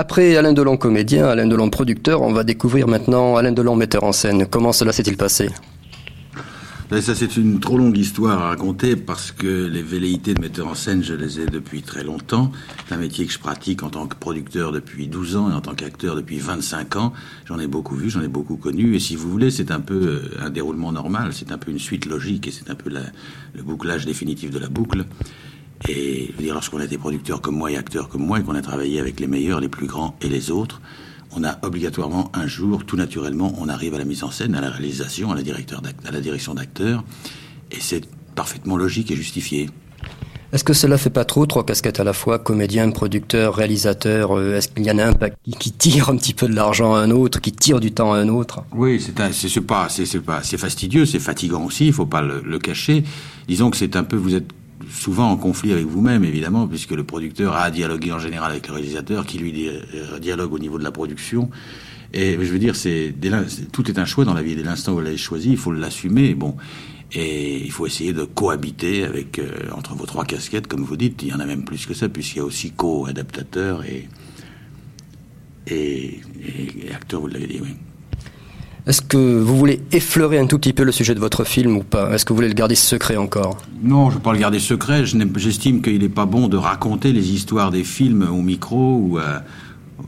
Après Alain Delon comédien, Alain Delon producteur, on va découvrir maintenant Alain Delon metteur en scène. Comment cela s'est-il passé? Ben, ça, c'est une trop longue histoire à raconter parce que les velléités de metteur en scène, je les ai depuis très longtemps. C'est un métier que je pratique en tant que producteur depuis 12 ans et en tant qu'acteur depuis 25 ans. J'en ai beaucoup vu, j'en ai beaucoup connu. Et si vous voulez, c'est un peu euh, un déroulement normal, c'est un peu une suite logique et c'est un peu le bouclage définitif de la boucle. Et lorsqu'on a des producteurs comme moi et acteurs comme moi et qu'on a travaillé avec les meilleurs, les plus grands et les autres, on a obligatoirement un jour, tout naturellement, on arrive à la mise en scène, à la réalisation, à la, à la direction d'acteurs, et c'est parfaitement logique et justifié. Est-ce que cela fait pas trop, trois casquettes à la fois, comédien, producteur, réalisateur euh, Est-ce qu'il y en a un qui tire un petit peu de l'argent à un autre, qui tire du temps à un autre? Oui, c'est c'est pas, c'est pas, c'est fastidieux, c'est fatigant aussi. Il faut pas le, le, cacher. Disons que c'est un peu, vous êtes souvent en conflit avec vous-même, évidemment, puisque le producteur a à dialoguer en général avec le réalisateur, qui lui euh, dialogue au niveau de la production. Et je veux dire, c'est tout est un choix dans la vie. Dès l'instant où vous l'avez choisi, il faut l'assumer. Bon, et il faut essayer de cohabiter avec euh, entre vos trois casquettes, comme vous dites. Il y en a même plus que ça, puisqu'il y a aussi co-adaptateur et, et, acteur. Vous l'avez dit, oui. Est-ce que vous voulez effleurer un tout petit peu le sujet de votre film ou pas? Est-ce que vous voulez le garder secret encore? Non, je ne veux pas le garder secret. J'estime qu'il n'est pas bon de raconter les histoires des films au micro ou euh,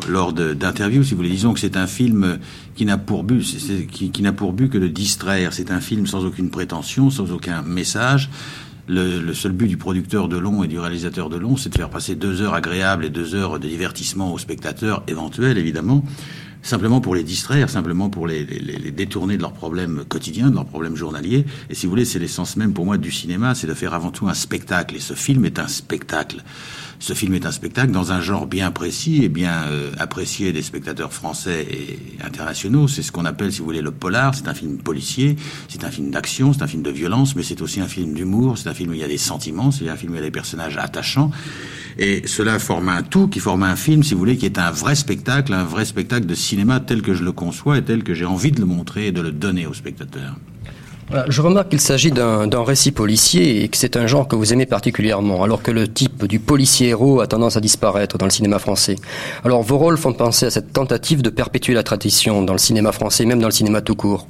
lors d'interviews, si vous voulez. Disons que c'est un film qui n'a pour but, qui, pour but que de distraire. C'est un film sans aucune prétention, sans aucun message. Le, le, seul but du producteur de long et du réalisateur de long, c'est de faire passer deux heures agréables et deux heures de divertissement aux spectateurs éventuels, évidemment simplement pour les distraire, simplement pour les, les, les, détourner de leurs problèmes quotidiens, de leurs problèmes journaliers. Et si vous voulez, c'est l'essence même pour moi du cinéma, c'est de faire avant tout un spectacle. Et ce film est un spectacle. Ce film est un spectacle dans un genre bien précis et bien euh, apprécié des spectateurs français et internationaux. C'est ce qu'on appelle, si vous voulez, le polar. C'est un film policier, c'est un film d'action, c'est un film de violence, mais c'est aussi un film d'humour. C'est un film où il y a des sentiments, c'est un film où il y a des personnages attachants. Et cela forme un tout qui forme un film, si vous voulez, qui est un vrai spectacle, un vrai spectacle de cinéma tel que je le conçois et tel que j'ai envie de le montrer et de le donner aux spectateurs. Je remarque qu'il s'agit d'un récit policier et que c'est un genre que vous aimez particulièrement, alors que le type du policier héros a tendance à disparaître dans le cinéma français. Alors vos rôles font penser à cette tentative de perpétuer la tradition dans le cinéma français, même dans le cinéma tout court.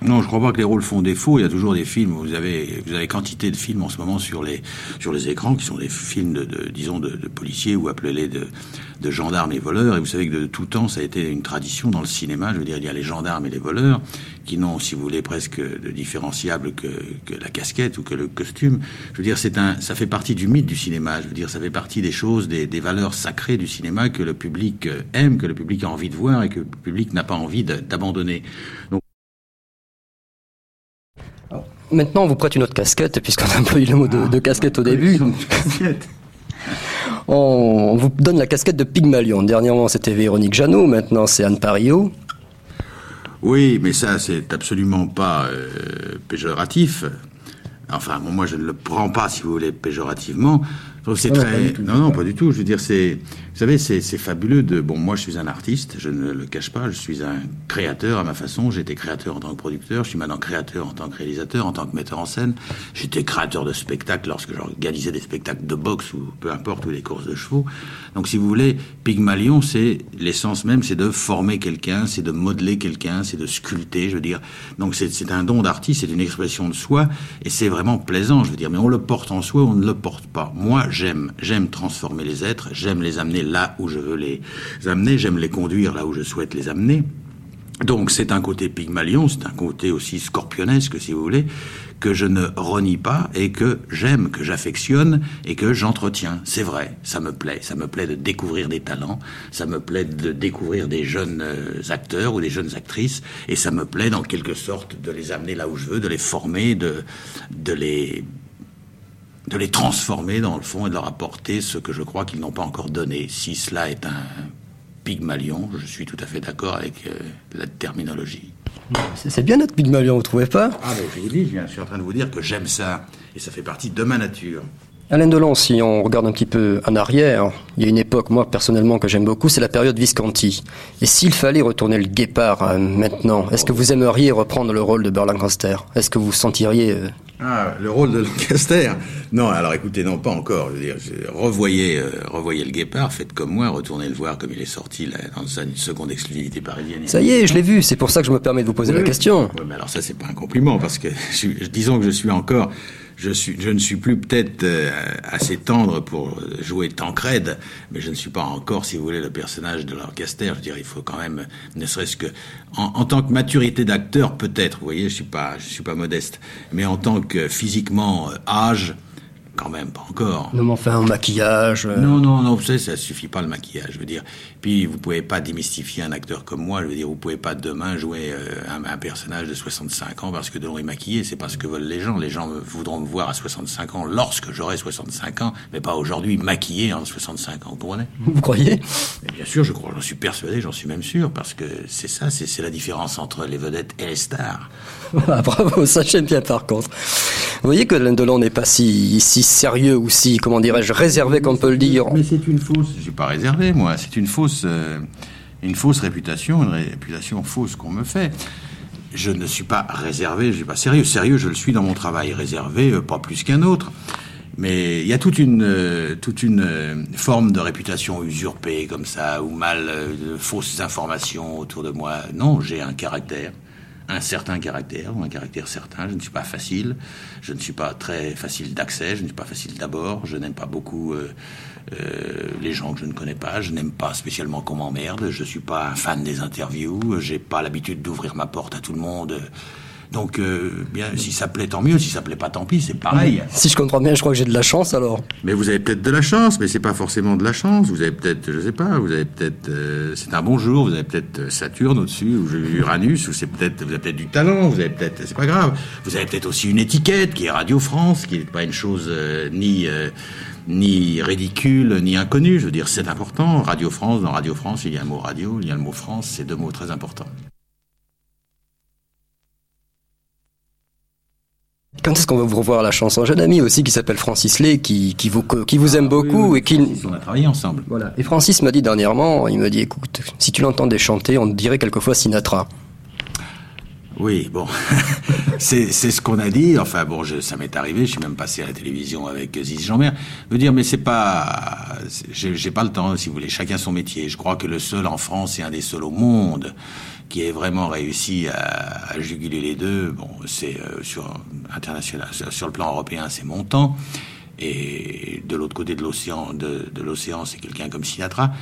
Non, je crois pas que les rôles font défaut. Il y a toujours des films. Vous avez, vous avez quantité de films en ce moment sur les sur les écrans qui sont des films de, de disons de, de, policiers ou appelez-les de, de gendarmes et voleurs. Et vous savez que de tout temps, ça a été une tradition dans le cinéma. Je veux dire, il y a les gendarmes et les voleurs qui n'ont, si vous voulez, presque de différenciable que, que la casquette ou que le costume. Je veux dire, c'est un, ça fait partie du mythe du cinéma. Je veux dire, ça fait partie des choses, des, des valeurs sacrées du cinéma que le public aime, que le public a envie de voir et que le public n'a pas envie d'abandonner. Donc Maintenant, on vous prête une autre casquette, puisqu'on a employé le mot de, de casquette au début. on, vous donne la casquette de Pygmalion. Dernièrement, c'était Véronique Jeannot, maintenant c'est Anne Pario. Oui, mais ça, c'est absolument pas euh, péjoratif. Enfin, bon, moi, je ne le prends pas, si vous voulez, péjorativement. c'est très. Non, non, pas du tout. Je veux dire, c'est. Vous savez, c'est fabuleux de. Bon, moi, je suis un artiste, je ne le cache pas. Je suis un créateur à ma façon. J'étais créateur en tant que producteur. Je suis maintenant créateur en tant que réalisateur, en tant que metteur en scène. J'étais créateur de spectacles lorsque j'organisais des spectacles de boxe ou peu importe, ou des courses de chevaux. Donc, si vous voulez, Pygmalion, c'est l'essence même, c'est de former quelqu'un, c'est de modeler quelqu'un, c'est de sculpter, je veux dire. Donc, c'est un don d'artiste, c'est une expression de soi, et c'est vraiment plaisant, je veux dire. Mais on le porte en soi, on ne le porte pas. Moi, j'aime, j'aime transformer les êtres, j'aime les amener là où je veux les amener, j'aime les conduire là où je souhaite les amener. Donc c'est un côté pygmalion, c'est un côté aussi scorpionesque si vous voulez, que je ne renie pas et que j'aime, que j'affectionne et que j'entretiens. C'est vrai, ça me plaît, ça me plaît de découvrir des talents, ça me plaît de découvrir des jeunes euh, acteurs ou des jeunes actrices et ça me plaît dans quelque sorte de les amener là où je veux, de les former, de, de les de les transformer dans le fond et de leur apporter ce que je crois qu'ils n'ont pas encore donné. Si cela est un Pygmalion, je suis tout à fait d'accord avec euh, la terminologie. C'est bien notre Pygmalion, vous trouvez pas? Ah, mais je vous dis, je suis en train de vous dire que j'aime ça, et ça fait partie de ma nature. Alain Delon, si on regarde un petit peu en arrière, il y a une époque, moi personnellement, que j'aime beaucoup, c'est la période Visconti. Et s'il fallait retourner le guépard euh, maintenant, est-ce que vous aimeriez reprendre le rôle de Berlancaster Est-ce que vous sentiriez euh, Ah, le rôle de Lancaster Non, alors écoutez, non, pas encore. Je veux dire, revoyez, euh, revoyez le Guépard, faites comme moi, retournez le voir comme il est sorti là, dans sa seconde exclusivité parisienne. Ça y est, je l'ai vu, c'est pour ça que je me permets de vous poser la question. Oui, mais alors ça, c'est pas un compliment, parce que disons que je suis encore je, suis, je ne suis plus peut-être euh, assez tendre pour jouer Tancred, mais je ne suis pas encore, si vous voulez, le personnage de l'orchestre. Je veux dire, il faut quand même, ne serait-ce que, en, en, tant que maturité d'acteur, peut-être, vous voyez, je suis pas, je suis pas modeste, mais en tant que physiquement euh, âge, quand même, pas encore. Non, mais enfin, un maquillage. Euh. Non, non, non, vous savez, ça suffit pas le maquillage. Je veux dire, puis vous pouvez pas démystifier un acteur comme moi. Je veux dire, vous pouvez pas demain jouer euh, un, personnage de 65 ans parce que de est maquillé. C'est pas ce que veulent les gens. Les gens voudront me voir à 65 ans lorsque j'aurai 65 ans, mais pas aujourd'hui maquillé en 65 ans. Vous comprenez Vous croyez? Bien sûr, je crois. J'en suis persuadé. J'en suis même sûr parce que c'est ça. C'est la différence entre les vedettes et les stars. Ah, bravo, ça j'aime bien par contre. Vous voyez que Delon n'est pas si, si sérieux ou si, comment dirais-je, réservé qu'on peut le dire. Mais c'est une fausse. Je suis pas réservé, moi. C'est une fausse, euh, une fausse réputation, une réputation fausse qu'on me fait. Je ne suis pas réservé, je suis pas sérieux. Sérieux, je le suis dans mon travail. Réservé, euh, pas plus qu'un autre. Mais il y a toute une, euh, toute une forme de réputation usurpée comme ça, ou mal, de fausses informations autour de moi. Non, j'ai un caractère un certain caractère, un caractère certain. Je ne suis pas facile, je ne suis pas très facile d'accès, je ne suis pas facile d'abord, je n'aime pas beaucoup euh, euh, les gens que je ne connais pas, je n'aime pas spécialement qu'on m'emmerde, je ne suis pas un fan des interviews, j'ai pas l'habitude d'ouvrir ma porte à tout le monde. Donc, euh, bien, si ça plaît, tant mieux. Si ça plaît pas, tant pis. C'est pareil. Si je comprends bien, je crois que j'ai de la chance alors. Mais vous avez peut-être de la chance, mais c'est pas forcément de la chance. Vous avez peut-être, je sais pas, vous avez peut-être, euh, c'est un bon jour. Vous avez peut-être Saturne au-dessus ou Uranus, ou c'est peut-être, vous avez peut-être du talent. Vous avez peut-être, c'est pas grave. Vous avez peut-être aussi une étiquette qui est Radio France, qui n'est pas une chose euh, ni ni ridicule, ni inconnue. Je veux dire, c'est important. Radio France, dans Radio France, il y a un mot radio, il y a le mot France. C'est deux mots très importants. Quand est-ce qu'on va vous revoir la chanson un ami aussi qui s'appelle Francis Lay, qui, qui, vous, qui vous aime ah beaucoup et qui... On a travaillé ensemble. Voilà. Et Francis m'a dit dernièrement, il me dit, écoute, si tu l'entendais chanter, on dirait quelquefois Sinatra. Oui, bon, c'est ce qu'on a dit. Enfin bon, je, ça m'est arrivé. Je suis même passé à la télévision avec Ziz Jean-Mer. Je veux dire, mais c'est pas, j'ai pas le temps, si vous voulez. Chacun son métier. Je crois que le seul en France et un des seuls au monde qui ait vraiment réussi à, juguler les deux, bon, c'est euh, sur international, sur le plan européen, c'est Montand, et de l'autre côté de l'océan, de, de l'océan, c'est quelqu'un comme Sinatra.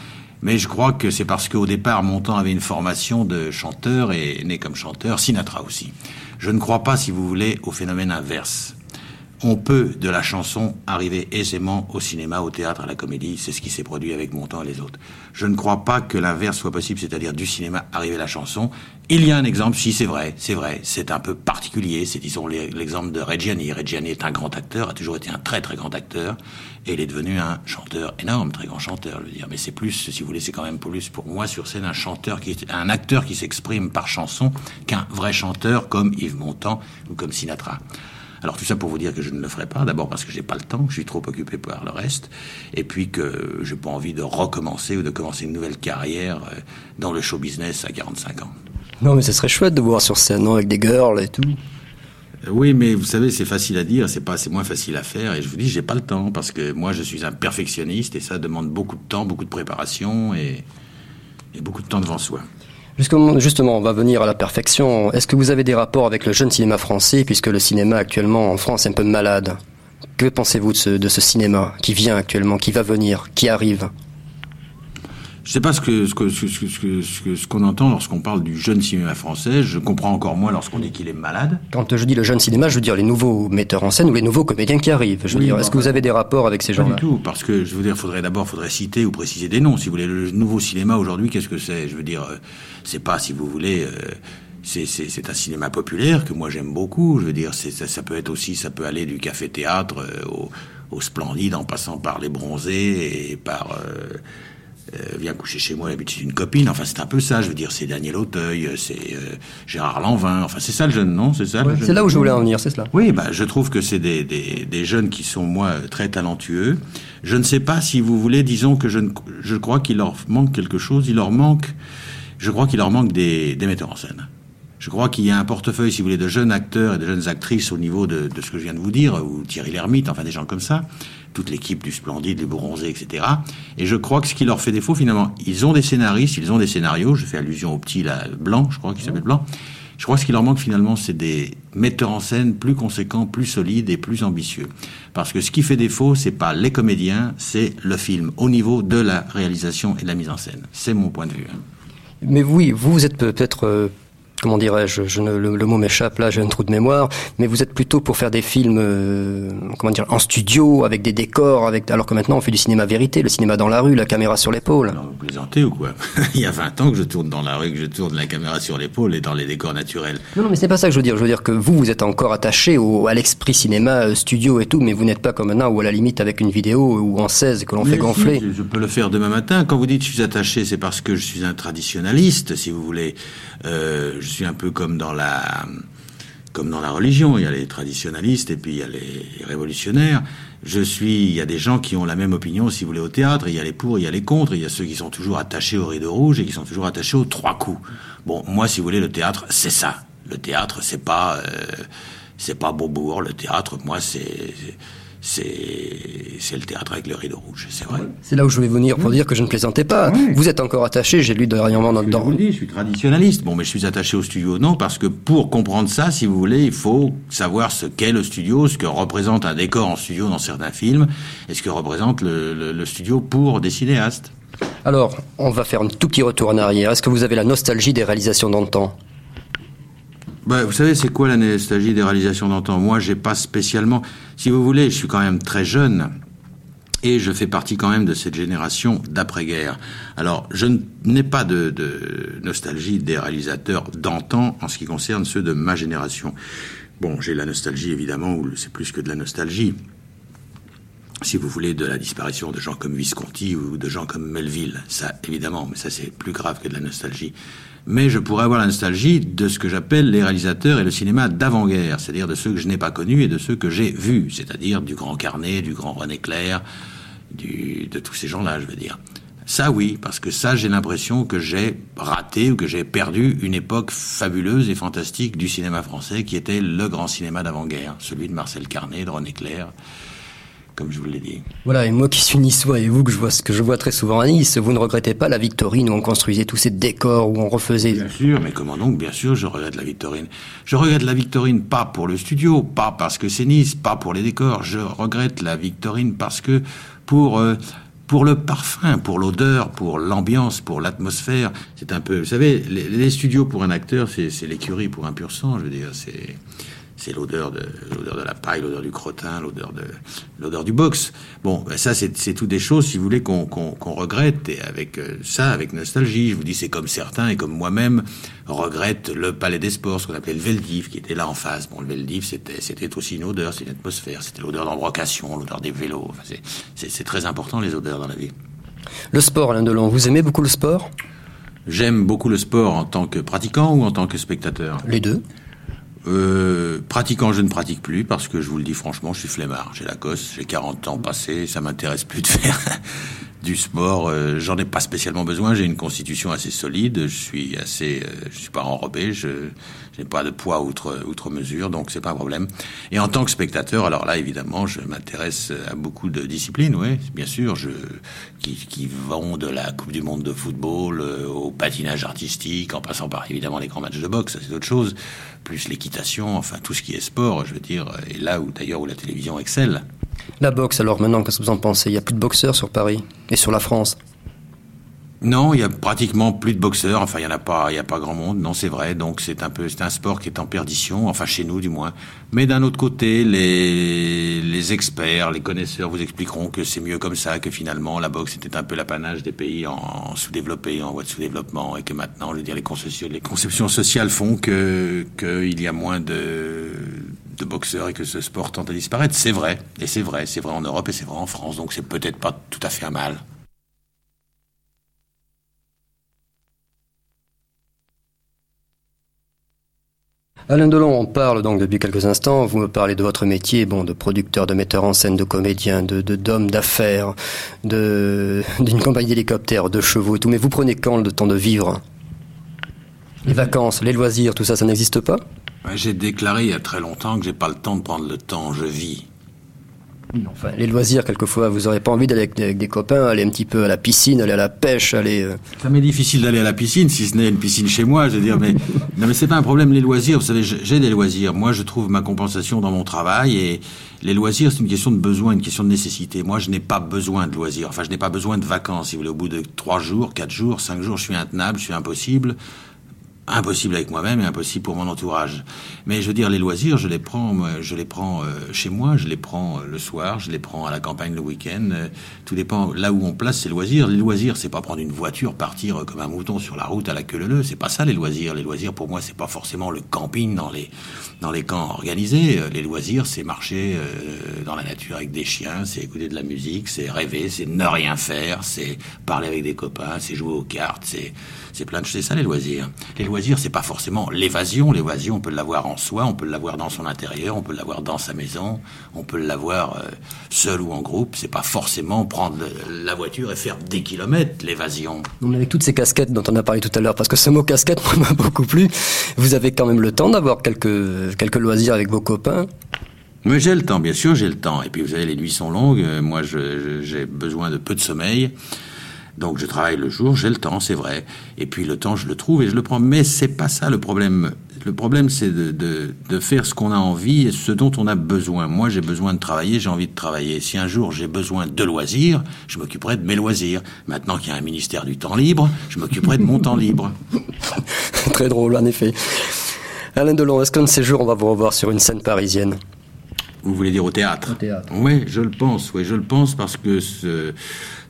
Mais je crois que c'est parce qu'au départ, Montand avait une formation de chanteur et né comme chanteur, Sinatra aussi. Je ne crois pas, si vous voulez, au phénomène inverse on peut, de la chanson, arriver aisément au cinéma, au théâtre, à la comédie. C'est ce qui s'est produit avec Montand et les autres. Je ne crois pas que l'inverse soit possible, c'est-à-dire du cinéma arriver la chanson. Il y a un exemple, si c'est vrai, c'est vrai, c'est un peu particulier. C'est, disons, l'exemple de Reggiani. Reggiani est un grand acteur, a toujours été un très très grand acteur, et il est devenu un chanteur énorme, très grand chanteur, je veux dire. Mais c'est plus, si vous voulez, c'est quand même plus pour moi sur scène un chanteur qui un acteur qui s'exprime par chanson qu'un vrai chanteur comme Yves Montand ou comme Sinatra. Alors tout ça pour vous dire que je ne le ferai pas. D'abord parce que j'ai pas le temps, je suis trop occupé par le reste, et puis que j'ai pas envie de recommencer ou de commencer une nouvelle carrière euh, dans le show business à 45 ans. Non, mais ce serait chouette de voir sur scène, avec des girls et tout. Euh, oui, mais vous savez, c'est facile à dire, c'est pas, c'est moins facile à faire. Et je vous dis, j'ai pas le temps parce que moi, je suis un perfectionniste et ça demande beaucoup de temps, beaucoup de préparation et, et beaucoup de temps devant soi. Justement, on va venir à la perfection. Est-ce que vous avez des rapports avec le jeune cinéma français, puisque le cinéma actuellement en France est un peu malade? Que pensez-vous de ce, de ce cinéma qui vient actuellement, qui va venir, qui arrive? Je ne sais pas ce que ce que ce ce ce qu'on entend lorsqu'on parle du jeune cinéma français. Je comprends encore moins lorsqu'on dit qu'il est malade. Quand je dis le jeune cinéma, je veux dire les nouveaux metteurs en scène ou les nouveaux comédiens qui arrivent. Je veux dire, est-ce que vous avez des rapports avec ces gens-là Pas du tout, parce que je veux dire, faudrait d'abord, faudrait citer ou préciser des noms. Si vous voulez, le nouveau cinéma aujourd'hui, qu'est-ce que c'est? Je veux dire, euh, c'est pas, si vous voulez. Euh, c'est un cinéma populaire que moi j'aime beaucoup. Je veux dire, ça, ça, peut être aussi, ça peut aller du café-théâtre euh, au, au, Splendide en passant par les Bronzés et par euh, viens coucher chez moi, d'habitude une copine. Enfin, c'est un peu ça. Je veux dire, c'est Daniel Auteuil, c'est euh, Gérard Lanvin. Enfin, c'est ça le jeune, non? C'est ça. c'est là où je voulais en venir, c'est cela. Oui, bah, je trouve que c'est des, des, des, jeunes qui sont moi très talentueux. Je ne sais pas si vous voulez, disons que je, ne, je crois qu'il leur manque quelque chose. Il leur manque, je crois qu'il leur manque des, des metteurs en scène. Je crois qu'il y a un portefeuille, si vous voulez, de jeunes acteurs et de jeunes actrices au niveau de, de ce que je viens de vous dire, ou Thierry Lhermitte, enfin des gens comme ça, toute l'équipe du Splendide, les Bronzés, etc. Et je crois que ce qui leur fait défaut, finalement, ils ont des scénaristes, ils ont des scénarios, je fais allusion au petit là, Blanc, je crois qu'il s'appelle Blanc, je crois que ce qui leur manque finalement, c'est des metteurs en scène plus conséquents, plus solides et plus ambitieux. Parce que ce qui fait défaut, c'est pas les comédiens, c'est le film, au niveau de la réalisation et de la mise en scène. C'est mon point de vue. Hein. Mais oui, vous, vous êtes peut-être euh, comment dirais-je, je ne, le, mot m'échappe là, j'ai un trou de mémoire, mais vous êtes plutôt pour faire des films, euh, comment dire, en studio, avec des décors, avec, alors que maintenant on fait du cinéma vérité, le cinéma dans la rue, la caméra sur l'épaule. vous plaisantez ou quoi Il y a 20 ans que je tourne dans la rue, que je tourne la caméra sur l'épaule et dans les décors naturels. Non, non, mais c'est pas ça que je veux dire. Je veux dire que vous, vous êtes encore attaché au, à l'esprit cinéma, euh, studio et tout, mais vous n'êtes pas comme maintenant, ou à la limite avec une vidéo ou en 16 que l'on fait gonfler. je peux le faire demain matin. Quand vous dites je suis attaché, c'est parce que je suis un traditionnaliste, si vous voulez. Euh, je suis un peu comme dans la comme dans la religion, il y a les traditionalistes et puis il y a les révolutionnaires. Je suis, il y a des gens qui ont la même opinion, si vous voulez, au théâtre. Il y a les pour, il y a les contre. Il y a ceux qui sont toujours attachés au rideau rouge et qui sont toujours attachés aux trois coups. Bon, moi, si vous voulez, le théâtre, c'est ça. Le théâtre, c'est pas, euh, c'est pas Beaubourg. Le théâtre, moi, c'est c'est le théâtre avec le rideau rouge, c'est vrai. C'est là où je voulais venir pour dire que je ne plaisantais pas. Vous êtes encore attaché, j'ai lu dernièrement dans le temps. Je, je suis traditionnaliste. Bon, mais je suis attaché au studio, non, parce que pour comprendre ça, si vous voulez, il faut savoir ce qu'est le studio, ce que représente un décor en studio dans certains films, et ce que représente le, le studio pour des cinéastes. Alors, on va faire un tout petit retour en arrière. Est-ce que vous avez la nostalgie des réalisations d'antan? Bah, vous savez, c'est quoi la nostalgie des réalisations d'antan? Moi, j'ai pas spécialement. Si vous voulez, je suis quand même très jeune. Et je fais partie quand même de cette génération d'après-guerre. Alors, je n'ai pas de, de, nostalgie des réalisateurs d'antan en ce qui concerne ceux de ma génération. Bon, j'ai la nostalgie, évidemment, ou c'est plus que de la nostalgie. Si vous voulez, de la disparition de gens comme Visconti ou de gens comme Melville. Ça, évidemment, mais ça, c'est plus grave que de la nostalgie mais je pourrais avoir la nostalgie de ce que j'appelle les réalisateurs et le cinéma d'avant-guerre, c'est-à-dire de ceux que je n'ai pas connus et de ceux que j'ai vus, c'est-à-dire du grand Carnet, du grand René Clair, du, de tous ces gens-là, je veux dire. Ça oui, parce que ça j'ai l'impression que j'ai raté ou que j'ai perdu une époque fabuleuse et fantastique du cinéma français qui était le grand cinéma d'avant-guerre, celui de Marcel Carnet, de René Clair, comme je vous l'ai dit. Voilà, et moi qui suis niçois et vous que je vois ce que je vois très souvent à Nice, vous ne regrettez pas la Victorine où on construisait tous ces décors où on refaisait. Bien sûr, mais comment donc Bien sûr, je regrette la Victorine. Je regrette la Victorine pas pour le studio, pas parce que c'est Nice, pas pour les décors. Je regrette la Victorine parce que pour euh, pour le parfum, pour l'odeur, pour l'ambiance, pour l'atmosphère, c'est un peu. Vous savez, les, les studios pour un acteur, c'est l'écurie pour un pur sang. Je veux dire, c'est c'est l'odeur de l'odeur de la paille, l'odeur du crottin, l'odeur de l'odeur du box. Bon, ben ça c'est toutes des choses, si vous voulez, qu'on regrette et avec euh, ça, avec nostalgie. Je vous dis, c'est comme certains et comme moi-même regrette le Palais des Sports, ce qu'on appelait le Veldiv, qui était là en face. Bon, le Veldiv, c'était c'était aussi une odeur, c'est une atmosphère, c'était l'odeur d'embrocation, l'odeur des vélos. Enfin, c'est très important les odeurs dans la vie. Le sport, Alain Delon, vous aimez beaucoup le sport? J'aime beaucoup le sport en tant que pratiquant ou en tant que spectateur? Les deux. Euh, pratiquant, je ne pratique plus parce que je vous le dis franchement, je suis flemmard. J'ai la gosse, j'ai 40 ans passés, ça m'intéresse plus de faire du sport. Euh, J'en ai pas spécialement besoin. J'ai une constitution assez solide. Je suis assez, euh, je suis pas enrobé. Je, n'ai pas de poids outre mesure, donc c'est pas un problème. Et en tant que spectateur, alors là, évidemment, je m'intéresse à beaucoup de disciplines. Oui, bien sûr, je qui, vont de la Coupe du Monde de football euh, au patinage artistique, en passant par évidemment les grands matchs de boxe. C'est autre chose plus l'équitation, enfin tout ce qui est sport, je veux dire, et là où d'ailleurs où la télévision excelle. La boxe, alors maintenant, qu'est-ce que vous en pensez? Il n'y a plus de boxeurs sur Paris et sur la France non, il y a pratiquement plus de boxeurs. Enfin, il y en a pas, grand monde. Non, c'est vrai. Donc c'est un sport qui est en perdition. Enfin, chez nous, du moins. Mais d'un autre côté, les experts, les connaisseurs vous expliqueront que c'est mieux comme ça, que finalement la boxe était un peu l'apanage des pays en, sous-développés, en voie de sous-développement, et que maintenant, je veux les conceptions, les conceptions sociales font qu'il y a moins de de boxeurs et que ce sport tente à disparaître. C'est vrai, et c'est vrai, c'est vrai en Europe et c'est vrai en France. Donc c'est peut-être pas tout à fait un mal. Alain Delon, on parle donc depuis quelques instants, vous me parlez de votre métier, bon, de producteur, de metteur en scène, de comédien, de d'homme d'affaires, d'une compagnie d'hélicoptères, de chevaux et tout, mais vous prenez quand le temps de vivre? Les vacances, les loisirs, tout ça, ça n'existe pas? J'ai déclaré il y a très longtemps que j'ai pas le temps de prendre le temps, je vis. Enfin, les loisirs, quelquefois, vous n'aurez pas envie d'aller avec, des copains, aller un petit peu à la piscine, aller à la pêche, aller. Euh, ça m'est difficile d'aller à la piscine, si ce n'est une piscine chez moi, je veux dire, mais non, mais c'est pas un problème les loisirs. Vous savez, j'ai des loisirs. Moi, je trouve ma compensation dans mon travail et les loisirs, c'est une question de besoin, une question de nécessité. Moi, je n'ai pas besoin de loisirs. Enfin, je n'ai pas besoin de vacances. Si vous voulez, au bout de trois jours, quatre jours, cinq jours, je suis intenable, je suis impossible impossible avec moi-même et impossible pour mon entourage. Mais je veux dire, les loisirs, je les prends, je les prends euh, chez moi, je les prends euh, le soir, je les prends à la campagne le week-end. Euh, tout dépend là où on place ces loisirs. Les loisirs, c'est pas prendre une voiture, partir comme un mouton sur la route à la queue leu C'est pas ça les loisirs. Les loisirs, pour moi, c'est pas forcément le camping dans les dans les camps organisés. Les loisirs, c'est marcher dans la nature avec des chiens, c'est écouter de la musique, c'est rêver, c'est ne rien faire, c'est parler avec des copains, c'est jouer aux cartes, c'est c'est plein de choses. C'est ça. Les loisirs, c'est pas forcément l'évasion. L'évasion, on peut l'avoir en soi, on peut l'avoir dans son intérieur, on peut l'avoir dans sa maison, on peut l'avoir euh, seul ou en groupe. C'est pas forcément prendre la voiture et faire des kilomètres, l'évasion. Avec toutes ces casquettes dont on a parlé tout à l'heure, parce que ce mot casquette m'a beaucoup plu, vous avez quand même le temps d'avoir quelques, quelques loisirs avec vos copains mais j'ai le temps, bien sûr, j'ai le temps. Et puis vous savez, les nuits sont longues. Moi, j'ai besoin de peu de sommeil. Donc je travaille le jour, j'ai le temps, c'est vrai. Et puis le temps, je le trouve et je le prends. Mais c'est pas ça le problème. Le problème, c'est de, de, de, faire ce qu'on a envie et ce dont on a besoin. Moi, j'ai besoin de travailler, j'ai envie de travailler. Si un jour j'ai besoin de loisirs, je m'occuperai de mes loisirs. Maintenant qu'il y a un ministère du temps libre, je m'occuperai de mon temps libre. Très drôle, en effet. Alain Delon, est-ce qu'un de ces jours, on va vous revoir sur une scène parisienne? Vous voulez dire au théâtre? Au théâtre. Oui, je le pense. Oui, je le pense parce que ce,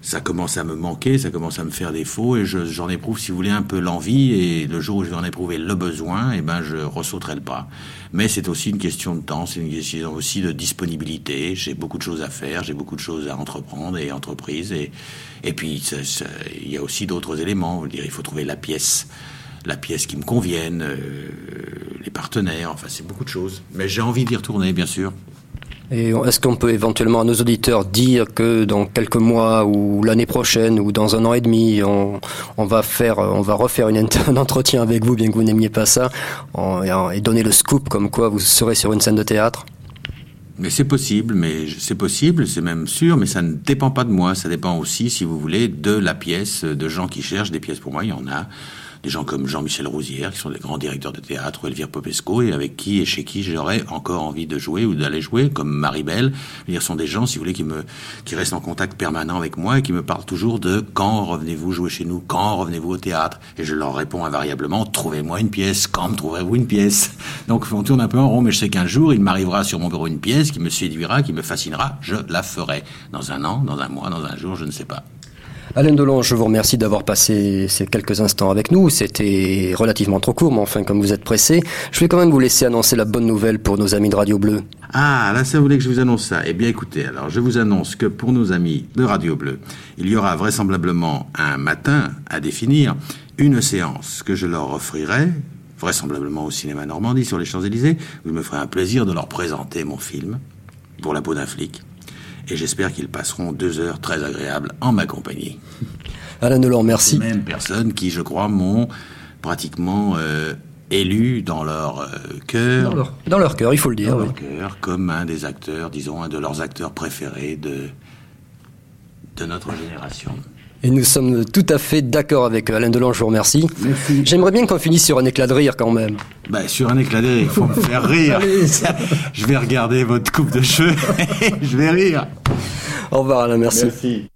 ça commence à me manquer, ça commence à me faire défaut, et j'en éprouve, si vous voulez, un peu l'envie, et le jour où je vais en éprouver le besoin, eh ben je ressauterai le pas. Mais c'est aussi une question de temps, c'est une question aussi de disponibilité. J'ai beaucoup de choses à faire, j'ai beaucoup de choses à entreprendre et entreprises, et, et puis il y a aussi d'autres éléments. Dire, il faut trouver la pièce la pièce qui me convienne, euh, les partenaires, enfin c'est beaucoup de choses. Mais j'ai envie d'y retourner, bien sûr. Est-ce qu'on peut éventuellement à nos auditeurs dire que dans quelques mois ou l'année prochaine ou dans un an et demi, on, va faire, on va refaire une, un entretien avec vous, bien que vous n'aimiez pas ça, et donner le scoop comme quoi vous serez sur une scène de théâtre? Mais c'est possible, mais c'est possible, c'est même sûr, mais ça ne dépend pas de moi, ça dépend aussi, si vous voulez, de la pièce, de gens qui cherchent des pièces pour moi, il y en a des gens comme Jean-Michel Rousière, qui sont des grands directeurs de théâtre, ou Elvire Popesco, et avec qui et chez qui j'aurais encore envie de jouer ou d'aller jouer, comme Marie-Belle. Ce sont des gens, si vous voulez, qui me, qui restent en contact permanent avec moi et qui me parlent toujours de quand revenez-vous jouer chez nous, quand revenez-vous au théâtre? Et je leur réponds invariablement, trouvez-moi une pièce, quand me trouverez-vous une pièce? Donc, on tourne un peu en rond, mais je sais qu'un jour, il m'arrivera sur mon bureau une pièce qui me séduira, qui me fascinera, je la ferai. Dans un an, dans un mois, dans un jour, je ne sais pas. Alain Delon, je vous remercie d'avoir passé ces quelques instants avec nous. C'était relativement trop court, mais enfin, comme vous êtes pressé, je vais quand même vous laisser annoncer la bonne nouvelle pour nos amis de Radio Bleu. Ah, là, ça voulait que je vous annonce ça? Eh bien, écoutez, alors, je vous annonce que pour nos amis de Radio Bleu, il y aura vraisemblablement un matin à définir une séance que je leur offrirai, vraisemblablement au cinéma Normandie sur les Champs-Élysées, où je me ferai un plaisir de leur présenter mon film, pour la peau d'un flic et j'espère qu'ils passeront deux heures très agréables en ma compagnie. Alain Delon, merci. Ces mêmes personnes qui, je crois, m'ont pratiquement euh, élu dans leur euh, cœur. Dans leur, cœur, il faut le dire. Dans leur cœur, comme un des acteurs, disons, un de leurs acteurs préférés de, de notre génération. Et nous sommes tout à fait d'accord avec Alain Delon, je vous remercie. Merci. J'aimerais bien qu'on finisse sur un éclat de rire quand même. Bah, sur un éclat de rire, il faut me faire rire. je vais regarder votre coupe de cheveux et je vais rire. Au revoir Alain, merci. Merci.